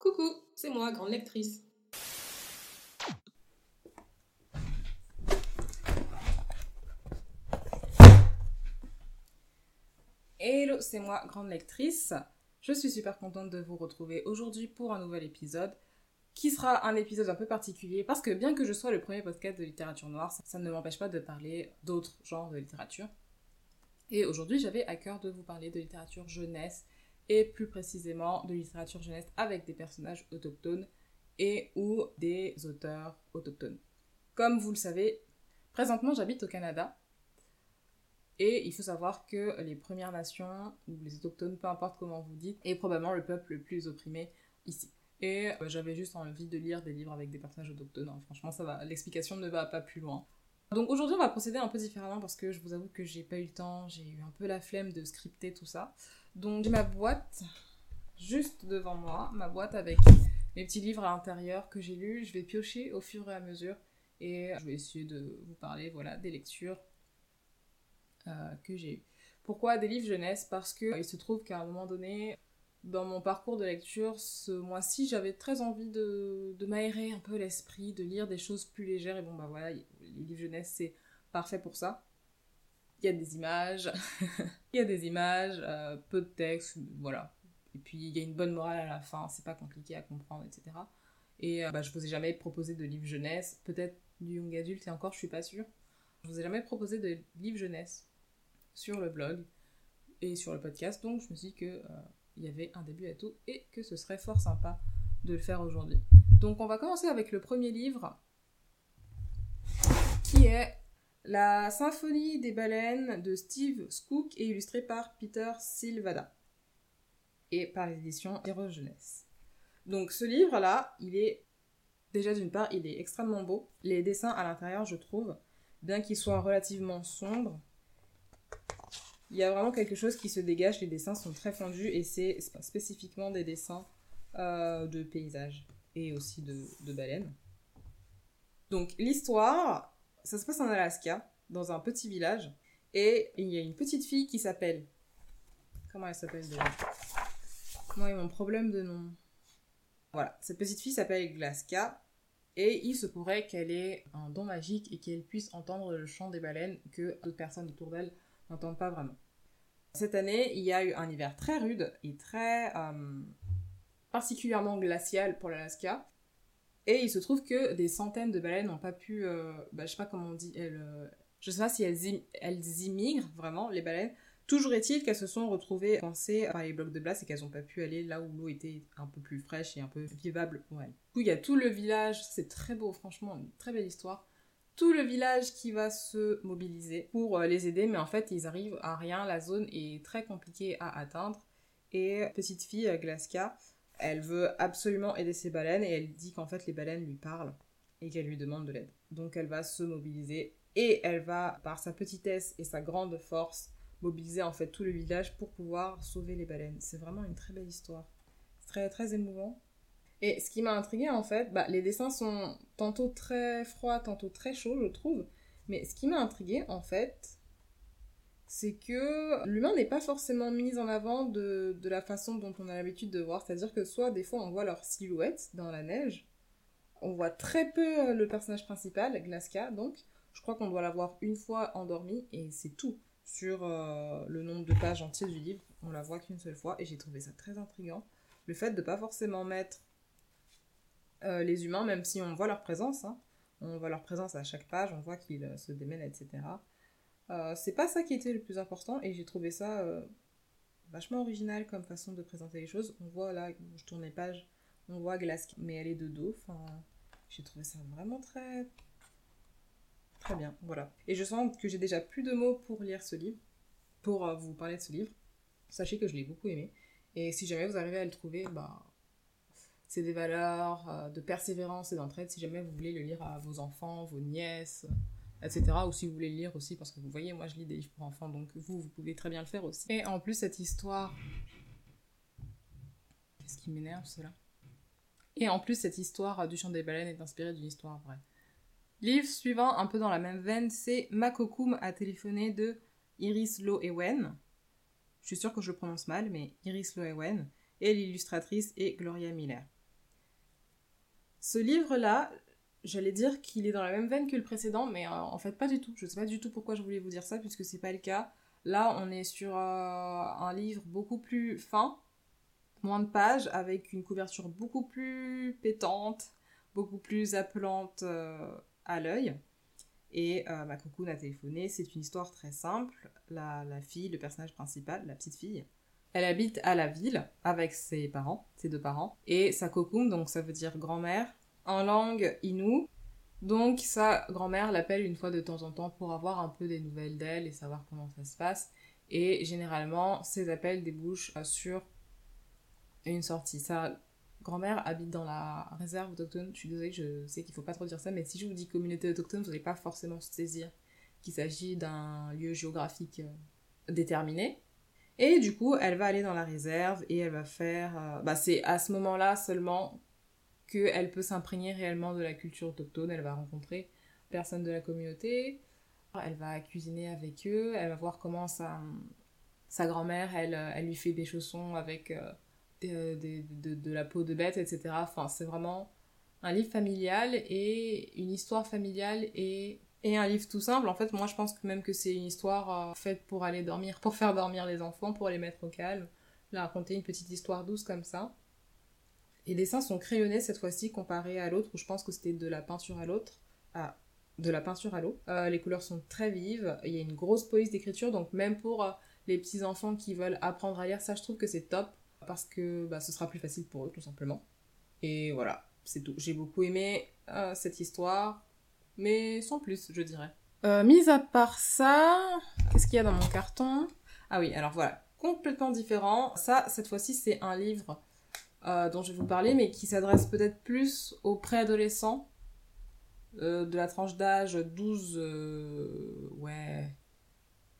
Coucou, c'est moi, grande lectrice. Hello, c'est moi, grande lectrice. Je suis super contente de vous retrouver aujourd'hui pour un nouvel épisode qui sera un épisode un peu particulier parce que bien que je sois le premier podcast de littérature noire, ça ne m'empêche pas de parler d'autres genres de littérature. Et aujourd'hui, j'avais à cœur de vous parler de littérature jeunesse et plus précisément de littérature jeunesse avec des personnages autochtones et ou des auteurs autochtones. Comme vous le savez, présentement j'habite au Canada et il faut savoir que les Premières Nations ou les autochtones, peu importe comment vous dites, est probablement le peuple le plus opprimé ici. Et euh, j'avais juste envie de lire des livres avec des personnages autochtones. Hein. Franchement. L'explication ne va pas plus loin. Donc aujourd'hui, on va procéder un peu différemment parce que je vous avoue que j'ai pas eu le temps, j'ai eu un peu la flemme de scripter tout ça. Donc j'ai ma boîte juste devant moi, ma boîte avec mes petits livres à l'intérieur que j'ai lus. Je vais piocher au fur et à mesure et je vais essayer de vous parler voilà, des lectures euh, que j'ai eues. Pourquoi des livres jeunesse? Parce que il se trouve qu'à un moment donné, dans mon parcours de lecture, ce mois-ci, j'avais très envie de, de m'aérer un peu l'esprit, de lire des choses plus légères. Et bon, bah voilà, les livres jeunesse, c'est parfait pour ça. Il y a des images, il y a des images, euh, peu de texte, voilà. Et puis il y a une bonne morale à la fin, c'est pas compliqué à comprendre, etc. Et euh, bah, je vous ai jamais proposé de livre jeunesse, peut-être du young adulte, et encore, je suis pas sûre. Je vous ai jamais proposé de livre jeunesse sur le blog et sur le podcast, donc je me suis dit que euh, il y avait un début à tout et que ce serait fort sympa de le faire aujourd'hui. Donc on va commencer avec le premier livre qui est La symphonie des baleines de Steve Skook et illustré par Peter Silvada et par l'édition Héros Jeunesse. Donc ce livre-là, il est déjà d'une part, il est extrêmement beau. Les dessins à l'intérieur, je trouve, bien qu'ils soient relativement sombres, il y a vraiment quelque chose qui se dégage. Les dessins sont très fondus et c'est spécifiquement des dessins euh, de paysages et aussi de, baleines. Donc l'histoire, ça se passe en Alaska, dans un petit village, et il y a une petite fille qui s'appelle. Comment elle s'appelle déjà? Moi, mon problème de nom. Voilà, cette petite fille s'appelle Glaska, et il se pourrait qu'elle ait un don magique et qu'elle puisse entendre le chant des baleines que d'autres personnes autour d'elle n'entendent pas vraiment. Cette année, il y a eu un hiver très rude et très euh, particulièrement glacial pour l'Alaska. Et il se trouve que des centaines de baleines n'ont pas pu, euh, bah, je sais pas comment on dit, euh, je sais pas si elles, elles immigrent vraiment, les baleines. Toujours est-il qu'elles se sont retrouvées coincées par les blocs de glace et qu'elles n'ont pas pu aller là où l'eau était un peu plus fraîche et un peu vivable pour elles. Du coup, il y a tout le village, c'est très beau, franchement, une très belle histoire tout le village qui va se mobiliser pour euh, les aider, mais en fait, ils arrivent à rien. La zone est très compliquée à atteindre. Et petite fille, euh, Glaska, elle veut absolument aider ses baleines et elle dit qu'en fait, les baleines lui parlent et qu'elle lui demande de l'aide. Donc, elle va se mobiliser et elle va, par sa petitesse et sa grande force, mobiliser en fait tout le village pour pouvoir sauver les baleines. C'est vraiment une très belle histoire. C'est très, très émouvant. Et ce qui m'a intrigué en fait, bah, les dessins sont tantôt très froids, tantôt très chauds, je trouve. Mais ce qui m'a intrigué en fait, c'est que l'humain n'est pas forcément mis en avant de, la façon dont on a l'habitude de voir. C'est-à-dire que soit des fois on voit leur silhouette dans la neige, on voit très peu euh, le personnage principal, Glaska, donc. Je crois qu'on doit la voir une fois endormie et c'est tout sur euh, le nombre de pages entières du livre. On la voit qu'une seule fois et j'ai trouvé ça très intriguant. Le fait de pas forcément mettre euh, les humains, même si on voit leur présence, hein. on voit leur présence à chaque page, on voit qu'ils euh, se démènent, etc. Euh, c'est pas ça qui était le plus important et j'ai trouvé ça vachement original comme façon de présenter les choses. On voit là, je tourne les pages, on voit Glass, mais elle est de dos. Enfin, j'ai trouvé ça vraiment très très bien. Voilà. Et je sens que j'ai déjà plus de mots pour lire ce livre, pour vous parler de ce livre. Sachez que je l'ai beaucoup aimé. Et si jamais vous arrivez à le trouver, bah c'est des valeurs euh, de persévérance et d'entraide si jamais vous voulez le lire à vos enfants, vos nièces, etc. Ou si vous voulez le lire aussi, parce que vous voyez, moi je lis des livres pour enfants, donc vous, vous pouvez très bien le faire aussi. Et en plus, cette histoire... Qu'est-ce qui m'énerve, cela? Et en plus, cette histoire du chant des baleines est inspirée d'une histoire vraie. Livre suivant, un peu dans la même veine, c'est Makokum a téléphoné de Iris Loewen. Je suis sûre que je le prononce mal, mais Iris Loewen. Et l'illustratrice est Gloria Miller. Ce livre-là, j'allais dire qu'il est dans la même veine que le précédent, mais euh, en fait pas du tout. Je sais pas du tout pourquoi je voulais vous dire ça, puisque c'est pas le cas. Là, on est sur euh, un livre beaucoup plus fin, moins de pages, avec une couverture beaucoup plus pétante, beaucoup plus appelante euh, à l'œil. Et ma cocoune a téléphoné, c'est une histoire très simple. La fille, le personnage principal, la petite fille, elle habite à la ville avec ses parents, ses deux parents, et sa cocoon, donc ça veut dire grand-mère, en langue inou. Donc sa grand-mère l'appelle une fois de temps en temps pour avoir un peu des nouvelles d'elle et savoir comment ça se passe. Et généralement, ces appels débouchent sur une sortie. Sa grand-mère habite dans la réserve autochtone. Je suis désolée, je sais qu'il faut pas trop dire ça, mais si je vous dis communauté autochtone, vous n'allez pas forcément saisir qu'il s'agit d'un lieu géographique euh, déterminé. Et du coup, elle va aller dans la réserve et elle va faire... Euh, bah, c'est à ce moment-là seulement qu'elle peut s'imprégner réellement de la culture autochtone. Elle va rencontrer personnes de la communauté, elle va cuisiner avec eux, elle va voir comment sa, sa grand-mère, elle, elle lui fait des chaussons avec euh, de, de, la peau de bête, etc. Enfin, c'est vraiment un livre familial et une histoire familiale et et un livre tout simple, en fait, moi je pense que même que c'est une histoire euh, faite pour aller dormir, pour faire dormir les enfants, pour les mettre au calme, la raconter une petite histoire douce comme ça. Les dessins sont crayonnés cette fois-ci comparé à l'autre où je pense que c'était de la peinture à l'autre, à de la peinture à l'eau. Euh, les couleurs sont très vives, il y a une grosse police d'écriture, donc même pour euh, les petits enfants qui veulent apprendre à lire, ça je trouve que c'est top parce que bah, ce sera plus facile pour eux tout simplement. Et voilà, c'est tout. J'ai beaucoup aimé cette histoire mais sans plus, je dirais. Euh, mis à part ça, qu'est-ce qu'il y a dans mon carton? Ah oui, alors voilà, complètement différent. Ça, cette fois-ci, c'est un livre euh, dont je vais vous parler, mais qui s'adresse peut-être plus aux préadolescents euh, de la tranche d'âge 12, ouais,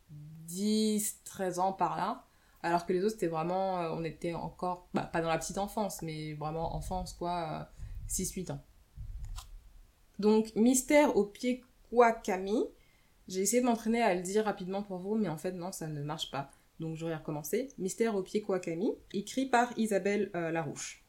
10, 13 ans par là. Alors que les autres, c'était vraiment, on était encore, bah, pas dans la petite enfance, mais vraiment enfance, quoi, 6-8 ans. Donc, mystère au pied Kwakami. J'ai essayé de m'entraîner à le dire rapidement pour vous, mais en fait, non, ça ne marche pas. Donc, j'aurais recommencé. Mystère au pied Kwakami, écrit par Isabelle euh, Larouche.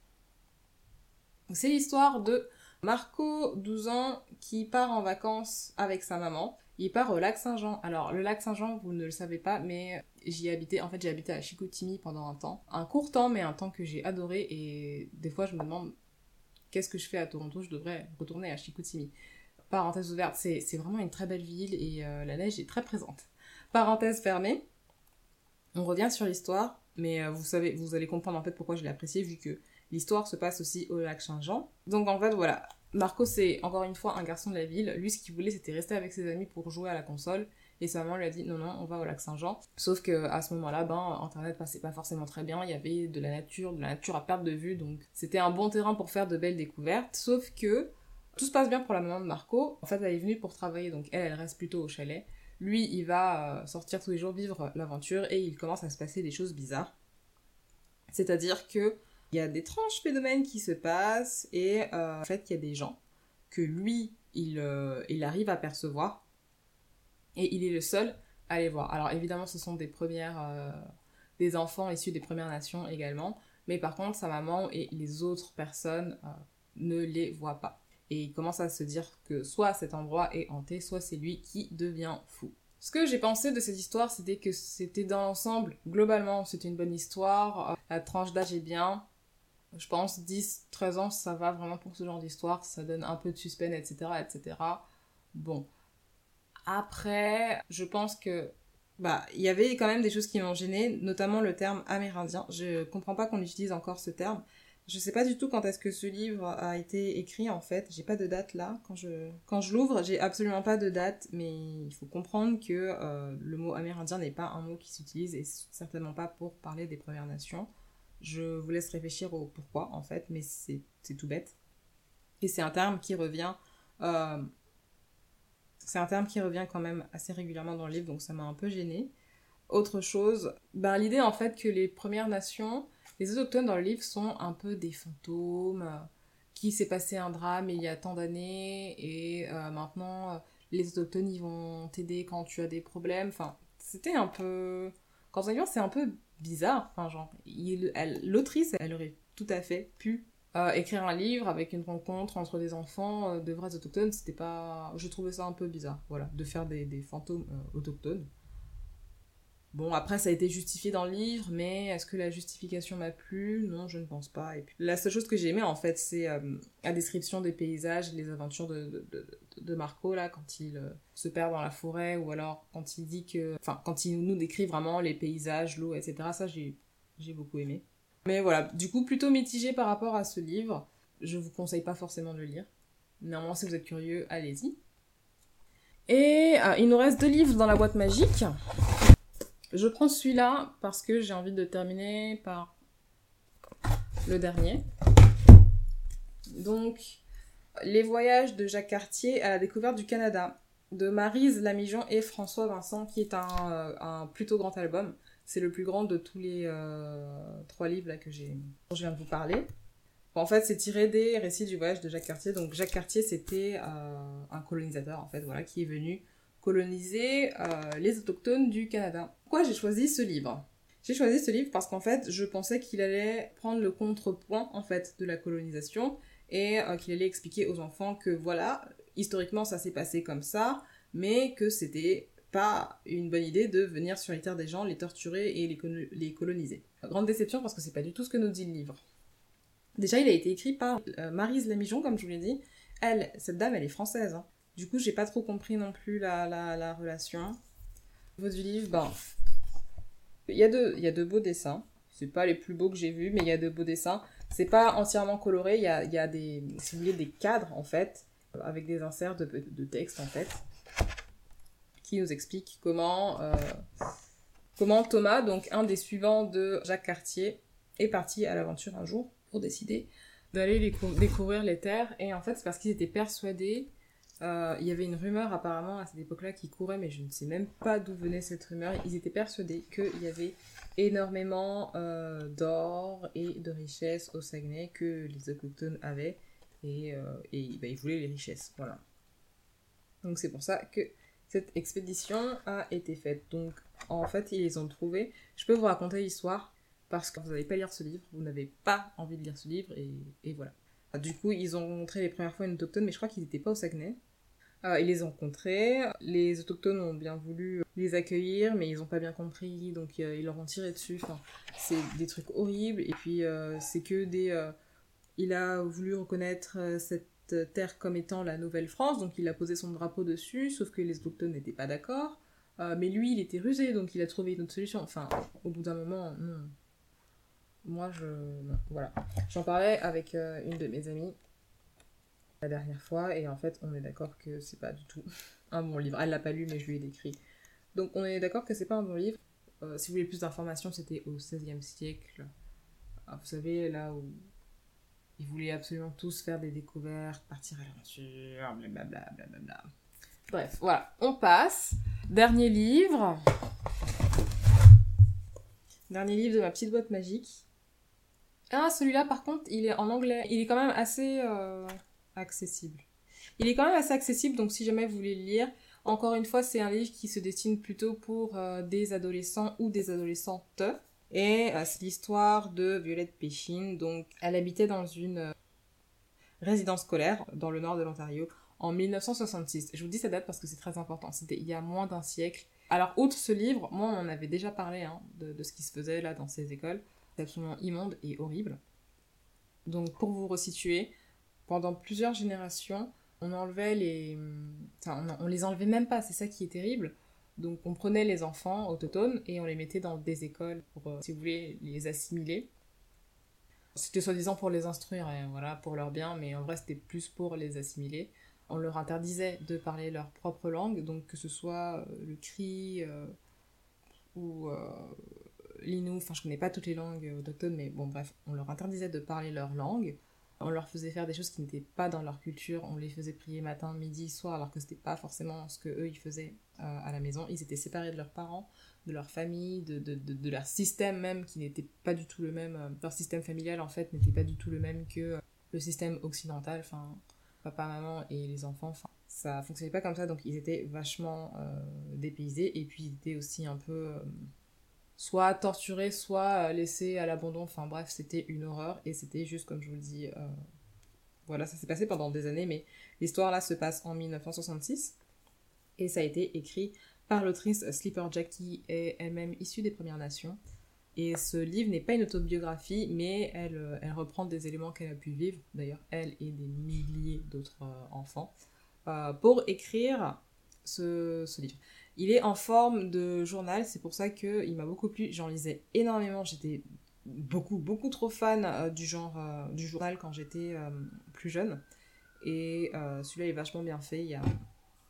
C'est l'histoire de Marco, 12 ans, qui part en vacances avec sa maman. Il part au lac Saint-Jean. Alors, le lac Saint-Jean, vous ne le savez pas, mais j'y habitais. En fait, j'ai habité à Chicoutimi pendant un temps. Un court temps, mais un temps que j'ai adoré. Et des fois, je me demande qu'est-ce que je fais à Toronto Je devrais retourner à Chicoutimi. Parenthèse ouverte, c'est vraiment une très belle ville et euh, la neige est très présente. Parenthèse fermée, on revient sur l'histoire, mais euh, vous savez, vous allez comprendre en fait pourquoi je l'ai apprécié vu que l'histoire se passe aussi au lac Saint-Jean. Donc en fait voilà, Marco c'est encore une fois un garçon de la ville. Lui ce qu'il voulait c'était rester avec ses amis pour jouer à la console. Et sa maman lui a dit non, non, on va au lac Saint-Jean. Sauf que à ce moment-là, ben, Internet passait pas forcément très bien. Il y avait de la nature, de la nature à perte de vue. Donc c'était un bon terrain pour faire de belles découvertes. Sauf que tout se passe bien pour la maman de Marco. En fait, elle est venue pour travailler, donc elle, elle reste plutôt au chalet. Lui, il va euh, sortir tous les jours vivre l'aventure et il commence à se passer des choses bizarres. C'est-à-dire que il y a d'étranges phénomènes qui se passent et euh, en fait, il y a des gens que lui, il, euh, il arrive à percevoir et il est le seul à les voir. Alors évidemment, ce sont des premières, euh, des enfants issus des Premières Nations également, mais par contre, sa maman et les autres personnes euh, ne les voient pas. Et il commence à se dire que soit cet endroit est hanté, soit c'est lui qui devient fou. Ce que j'ai pensé de cette histoire, c'était que c'était dans l'ensemble, globalement, c'était une bonne histoire. La tranche d'âge est bien. Je pense 10, 13 ans, ça va vraiment pour ce genre d'histoire. Ça donne un peu de suspense, etc., etc. Bon. Après, je pense que bah, il y avait quand même des choses qui m'ont gêné, notamment le terme amérindien. Je comprends pas qu'on utilise encore ce terme. Je sais pas du tout quand est-ce que ce livre a été écrit en fait. J'ai pas de date là. Quand je, quand je l'ouvre, j'ai absolument pas de date, mais il faut comprendre que euh, le mot amérindien n'est pas un mot qui s'utilise et certainement pas pour parler des Premières Nations. Je vous laisse réfléchir au pourquoi en fait, mais c'est tout bête. Et c'est un terme qui revient euh, c'est un terme qui revient quand même assez régulièrement dans le livre, donc ça m'a un peu gênée. Autre chose, ben, l'idée en fait que les Premières Nations, les autochtones dans le livre sont un peu des fantômes, euh, qui s'est passé un drame il y a tant d'années, et euh, maintenant euh, les autochtones ils vont t'aider quand tu as des problèmes. Enfin, c'était un peu. Quand c'est un peu bizarre. Enfin, genre, l'autrice, elle aurait tout à fait pu Euh, écrire un livre avec une rencontre entre des enfants de vrais autochtones, c'était pas. Je trouvais ça un peu bizarre, voilà, de faire des, des fantômes autochtones. Bon, après, ça a été justifié dans le livre, mais est-ce que la justification m'a plu? Non, je ne pense pas. Et puis, la seule chose que j'ai aimé, en fait, c'est euh, la description des paysages, les aventures de, de, de, Marco, là, quand il euh, se perd dans la forêt, ou alors quand il dit que... Enfin, quand il nous décrit vraiment les paysages, l'eau, etc. Ça, j'ai beaucoup aimé. Mais voilà, du coup, plutôt mitigé par rapport à ce livre. Je vous conseille pas forcément de le lire. Néanmoins, si vous êtes curieux, allez-y. Et euh, il nous reste deux livres dans la boîte magique. Je prends celui-là parce que j'ai envie de terminer par le dernier. Donc, Les voyages de Jacques Cartier à la découverte du Canada, de Marise Lamijon et François Vincent, qui est un, plutôt grand album. C'est le plus grand de tous les euh, trois livres là, que j'ai, dont je viens de vous parler. En fait, c'est tiré des récits du voyage de Jacques Cartier. Donc, Jacques Cartier, c'était euh, un colonisateur, en fait, voilà, qui est venu coloniser euh, les autochtones du Canada. Pourquoi j'ai choisi ce livre? J'ai choisi ce livre parce qu'en fait, je pensais qu'il allait prendre le contrepoint en fait de la colonisation et qu'il allait expliquer aux enfants que voilà, historiquement ça s'est passé comme ça, mais que c'était pas une bonne idée de venir sur les terres des gens, les torturer et les, coloniser. Grande déception parce que c'est pas du tout ce que nous dit le livre. Déjà, il a été écrit par euh, Marise Lamijon, comme je vous l'ai dit. Elle, cette dame, elle est française. Hein. Du coup, j'ai pas trop compris non plus la, la, relation. Au niveau du livre, ben, il y, a de, y a de beaux dessins. C'est pas les plus beaux que j'ai vus, mais il y a de beaux dessins. C'est pas entièrement coloré, il y a, y a, des, des cadres en fait, avec des inserts de, de texte en fait, qui nous expliquent comment, euh, comment Thomas, donc un des suivants de Jacques Cartier, est parti à l'aventure un jour pour décider d'aller découvrir les terres. Et en fait, c'est parce qu'ils étaient persuadés euh, il y avait une rumeur apparemment à cette époque-là qui courait, mais je ne sais même pas d'où venait cette rumeur. Ils étaient persuadés qu'il y avait énormément euh, d'or et de richesses au Saguenay que les autochtones avaient, et, et bah, ils voulaient les richesses. Voilà. Donc c'est pour ça que cette expédition a été faite. Donc en fait, ils les ont trouvés. Je peux vous raconter l'histoire parce que vous n'allez pas lire ce livre, vous n'avez pas envie de lire ce livre, et, voilà. Du coup, ils ont montré les premières fois une autochtone, mais je crois qu'ils n'étaient pas au Saguenay. Euh, ils les ont rencontrés, les autochtones ont bien voulu les accueillir, mais ils n'ont pas bien compris, donc euh, ils leur ont tiré dessus. Enfin, c'est des trucs horribles, et puis euh, c'est que des... il a voulu reconnaître cette terre comme étant la Nouvelle-France, donc il a posé son drapeau dessus, sauf que les autochtones n'étaient pas d'accord. mais lui, il était rusé, donc il a trouvé une autre solution. Enfin, au bout d'un moment. Moi, je... voilà. J'en parlais avec une de mes amies, la dernière fois et en fait on est d'accord que c'est pas du tout un bon livre. Elle l'a pas lu mais je lui ai décrit. Donc on est d'accord que c'est pas un bon livre. Euh, si vous voulez plus d'informations, c'était au XVIe siècle. Ah, vous savez, là où ils voulaient absolument tous faire des découvertes, partir à l'aventure, blablabla. Bla Bref, voilà, on passe. Dernier livre. Dernier livre de ma petite boîte magique. Ah, celui-là, par contre, il est en anglais. Il est quand même assez... Euh, accessible. Il est quand même assez accessible, donc si jamais vous voulez le lire, encore une fois, c'est un livre qui se destine plutôt pour euh, des adolescents ou des adolescentes. Et c'est l'histoire de Violette Péchine. Donc, elle habitait dans une euh, résidence scolaire dans le nord de l'Ontario en 1966. Je vous dis cette date parce que c'est très important. C'était il y a moins d'un siècle. Alors, outre ce livre, moi, on en avait déjà parlé hein, de, de, ce qui se faisait là dans ces écoles. C'est absolument immonde et horrible. Donc, pour vous resituer, pendant plusieurs générations, on enlevait les. Enfin, on, les enlevait même pas, c'est ça qui est terrible. Donc, on prenait les enfants autochtones et on les mettait dans des écoles pour, euh, si vous voulez, les assimiler. C'était soi-disant pour les instruire, et voilà, pour leur bien, mais en vrai, c'était plus pour les assimiler. On leur interdisait de parler leur propre langue, donc que ce soit euh, le cri euh, ou l'inou, enfin, je connais pas toutes les langues autochtones, mais bon, bref, on leur interdisait de parler leur langue on leur faisait faire des choses qui n'étaient pas dans leur culture, on les faisait prier matin, midi, soir, alors que c'était pas forcément ce que eux ils faisaient euh, à la maison. Ils étaient séparés de leurs parents, de leur famille, de, de, leur système même qui n'était pas du tout le même. Euh, leur système familial en fait n'était pas du tout le même que euh, le système occidental, enfin papa, maman et les enfants, enfin ça fonctionnait pas comme ça, donc ils étaient vachement dépaysés et puis ils étaient aussi un peu soit torturée, soit laissée à l'abandon. Enfin bref, c'était une horreur et c'était juste comme je vous le dis. voilà, ça s'est passé pendant des années, mais l'histoire là se passe en 1966 et ça a été écrit par l'autrice Slipper Jackie est elle-même issue des Premières Nations. Et ce livre n'est pas une autobiographie, mais elle, euh, elle reprend des éléments qu'elle a pu vivre, d'ailleurs elle et des milliers d'autres euh, enfants, euh, pour écrire ce, livre. Il est en forme de journal, c'est pour ça qu'il m'a beaucoup plu, j'en lisais énormément, j'étais beaucoup, beaucoup trop fan du genre du journal quand j'étais plus jeune. Et celui-là est vachement bien fait,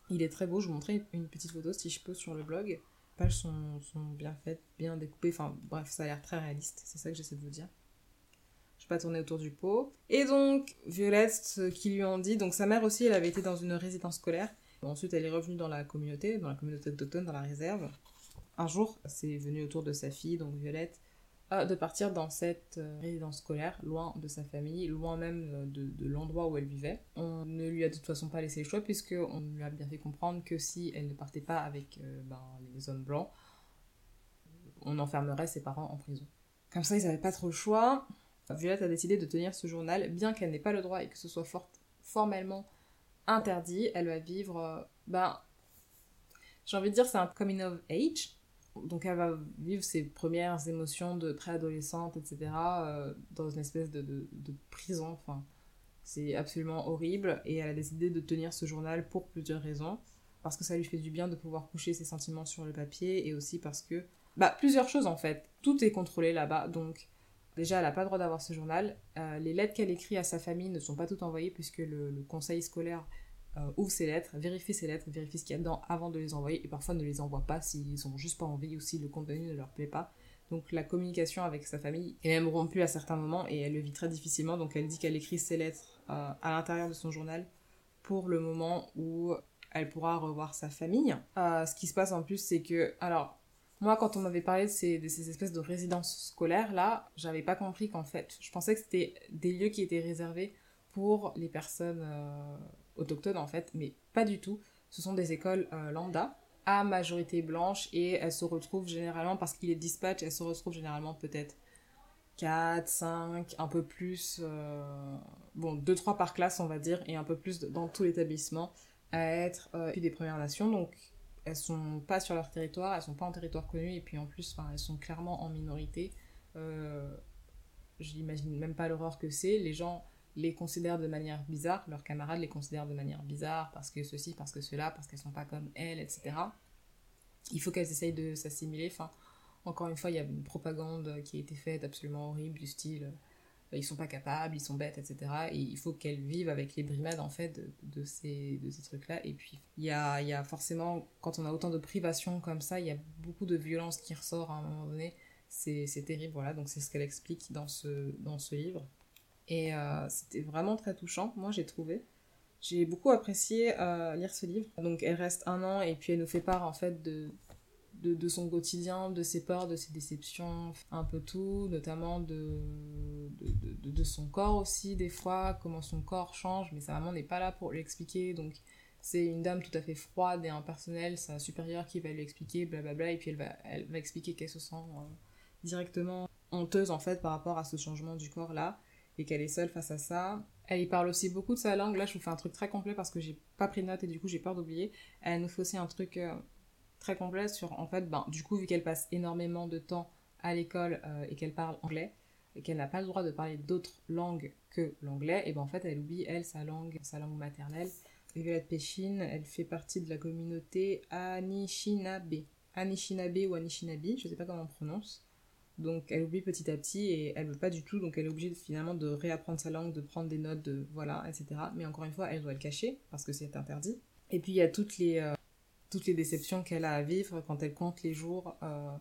il est très beau, je vous montrerai une petite photo si je peux sur le blog. Les pages sont, bien faites, bien découpées, enfin bref, ça a l'air très réaliste, c'est ça que j'essaie de vous dire. Je vais pas tourner autour du pot. Et donc, Violette, ce qu'ils lui ont dit, donc sa mère aussi, elle avait été dans une résidence scolaire. Ensuite, elle est revenue dans la communauté, dans la communauté autochtone, dans la réserve. Un jour, c'est venu autour de sa fille, donc Violette, de partir dans cette euh, résidence scolaire, loin de sa famille, loin même euh, de, l'endroit où elle vivait. On ne lui a de toute façon pas laissé le choix, puisqu'on lui a bien fait comprendre que si elle ne partait pas avec euh, ben, les hommes blancs, on enfermerait ses parents en prison. Comme ça, ils n'avaient pas trop le choix. Violette a décidé de tenir ce journal, bien qu'elle n'ait pas le droit et que ce soit formellement interdit. Elle va vivre, ben, j'ai envie de dire, c'est un coming of age, donc elle va vivre ses premières émotions de préadolescente, etc., euh, dans une espèce de, de, prison. Enfin, c'est absolument horrible. Et elle a décidé de tenir ce journal pour plusieurs raisons. Parce que ça lui fait du bien de pouvoir coucher ses sentiments sur le papier et aussi parce que... Bah, plusieurs choses en fait. Tout est contrôlé là-bas. Donc, déjà, elle n'a pas le droit d'avoir ce journal. Euh, les lettres qu'elle écrit à sa famille ne sont pas toutes envoyées puisque le conseil scolaire euh, ouvre ses lettres, vérifie ses lettres, vérifie ce qu'il y a dedans avant de les envoyer et parfois ne les envoie pas s'ils ont juste pas envie ou si le contenu ne leur plaît pas. Donc la communication avec sa famille est même rompue à certains moments et elle le vit très difficilement. Donc elle dit qu'elle écrit ses lettres euh, à l'intérieur de son journal pour le moment où elle pourra revoir sa famille. Ce qui se passe en plus, c'est que, alors, moi, quand on m'avait parlé de ces, de ces, espèces de résidences scolaires là, j'avais pas compris qu'en fait, je pensais que c'était des lieux qui étaient réservés pour les personnes autochtones en fait, mais pas du tout. Ce sont des écoles euh, lambda à majorité blanche et elles se retrouvent généralement, parce qu'il est dispatch, elles se retrouvent généralement peut-être 4, 5, un peu plus, euh, bon, 2-3 par classe on va dire, et un peu plus dans tout l'établissement à être euh, des Premières Nations. Donc elles sont pas sur leur territoire, elles sont pas en territoire connu, et puis en plus, elles sont clairement en minorité. Euh, je n'imagine même pas l'horreur que c'est. Les gens les considèrent de manière bizarre, leurs camarades les considèrent de manière bizarre parce que ceci, parce que cela, parce qu'elles sont pas comme elles, etc. Il faut qu'elles essayent de s'assimiler. Enfin, encore une fois, il y a une propagande qui a été faite absolument horrible du style ils sont pas capables, ils sont bêtes, etc. Et il faut qu'elles vivent avec les brimades en fait de, ces, de ces trucs-là. Et puis il y a, y a forcément, quand on a autant de privations comme ça, il y a beaucoup de violence qui ressort à un moment donné. C'est terrible, voilà. Donc c'est ce qu'elle explique dans ce, dans ce livre. Et euh, c'était vraiment très touchant, moi j'ai trouvé. J'ai beaucoup apprécié euh, lire ce livre. Donc elle reste un an et puis elle nous fait part en fait de, de, son quotidien, de ses peurs, de ses déceptions, un peu tout, notamment de, de, de, son corps aussi des fois, comment son corps change, mais sa maman n'est pas là pour l'expliquer. Donc c'est une dame tout à fait froide et impersonnelle, sa supérieure qui va lui expliquer, blablabla, et puis elle va, elle va expliquer qu'elle se sent euh, directement honteuse en fait par rapport à ce changement du corps là et qu'elle est seule face à ça. Elle y parle aussi beaucoup de sa langue. Là, je vous fais un truc très complet parce que j'ai pas pris de notes et du coup, j'ai peur d'oublier. Elle nous fait aussi un truc euh, très complet sur, en fait, ben, du coup, vu qu'elle passe énormément de temps à l'école euh, et qu'elle parle anglais, et qu'elle n'a pas le droit de parler d'autres langues que l'anglais, et ben en fait, elle oublie, elle, sa langue, sa langue maternelle. Violette Péchine, elle fait partie de la communauté Anishinaabe. Anishinaabe ou Anishinaabe, je sais pas comment on prononce. Donc elle oublie petit à petit et elle veut pas du tout, donc elle est obligée finalement de réapprendre sa langue, de prendre des notes, de voilà, etc. Mais encore une fois, elle doit le cacher parce que c'est interdit. Et puis il y a toutes les, euh, toutes les déceptions qu'elle a à vivre quand elle compte les jours euh,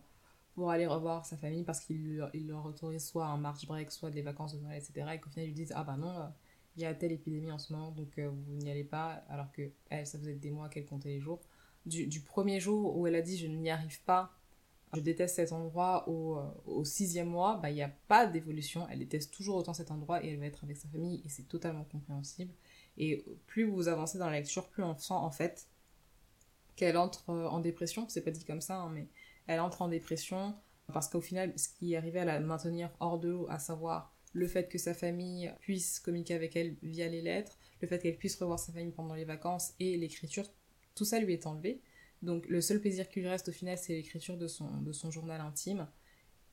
pour aller revoir sa famille parce qu'il leur autorise soit un march break, soit des vacances de Noël, etc. Et qu'au final ils lui disent ah bah non, euh, il y a telle épidémie en ce moment, donc vous n'y allez pas, alors que elle, ça faisait des mois qu'elle comptait les jours. Du, du premier jour où elle a dit je n'y arrive pas je déteste cet endroit au, euh, au sixième mois, bah, il n'y a pas d'évolution. Elle déteste toujours autant cet endroit et elle va être avec sa famille et c'est totalement compréhensible. Et plus vous avancez dans la lecture, plus on sent en fait qu'elle entre euh, en dépression. C'est pas dit comme ça, hein, mais elle entre en dépression Parce qu'au final, ce qui arrivait à la maintenir hors de l'eau, à savoir le fait que sa famille puisse communiquer avec elle via les lettres, le fait qu'elle puisse revoir sa famille pendant les vacances et l'écriture, tout ça lui est enlevé. Donc le seul plaisir qui lui reste au final, c'est l'écriture de son, de son journal intime.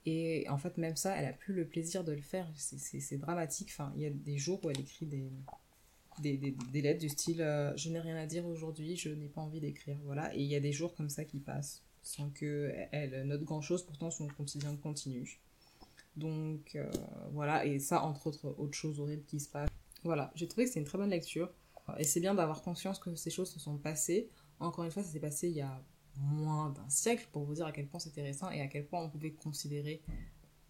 Et en fait, même ça, elle a plus le plaisir de le faire. C'est dramatique. Enfin, il y a des jours où elle écrit des, des, lettres du style euh, Je n'ai rien à dire aujourd'hui, je n'ai pas envie d'écrire. Voilà. Et il y a des jours comme ça qui passent sans qu'elle note grand chose. Pourtant, son quotidien continue. Donc euh, voilà. Et ça, entre autres, autre chose horrible qui se passe. Voilà. J'ai trouvé que c'est une très bonne lecture. Et c'est bien d'avoir conscience que ces choses se sont passées. Encore une fois, ça s'est passé il y a moins d'un siècle pour vous dire à quel point c'était récent et à quel point on pouvait considérer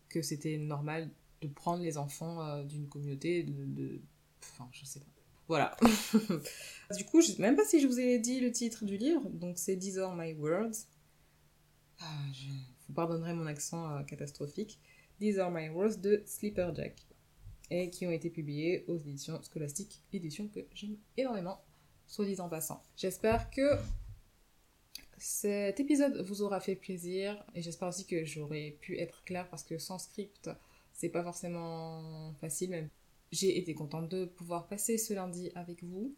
que c'était normal de prendre les enfants euh, d'une communauté de, Enfin, je sais pas. Voilà. du coup, je sais même pas si je vous ai dit le titre du livre. Donc, c'est These Are My Words. Ah. Vous pardonnerez mon accent euh, catastrophique. These Are My Words de Sleeper Jack. Et qui ont été publiés aux éditions scolastiques, éditions que j'aime énormément, soit dit en passant. J'espère que cet épisode vous aura fait plaisir et j'espère aussi que j'aurai pu être claire parce que sans script, c'est pas forcément facile. Même j'ai été contente de pouvoir passer ce lundi avec vous.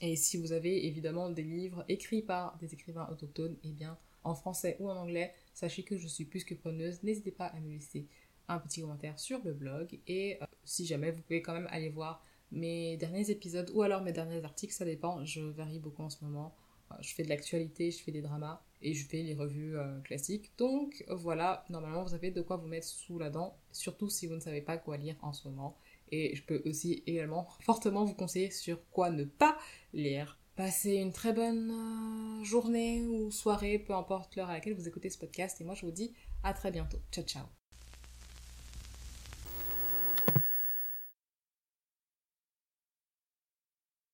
Et si vous avez évidemment des livres écrits par des écrivains autochtones, eh bien en français ou en anglais, sachez que je suis plus que preneuse. N'hésitez pas à me laisser un petit commentaire sur le blog. Et euh, si jamais vous pouvez quand même aller voir mes derniers épisodes ou alors mes derniers articles, ça dépend, je varie beaucoup en ce moment. Je fais de l'actualité, je fais des dramas et je fais les revues euh, classiques. Donc voilà, normalement vous avez de quoi vous mettre sous la dent, surtout si vous ne savez pas quoi lire en ce moment. Et je peux aussi également fortement vous conseiller sur quoi ne pas lire. Passez une très bonne euh, journée ou soirée, peu importe l'heure à laquelle vous écoutez ce podcast. Et moi je vous dis à très bientôt. Ciao ciao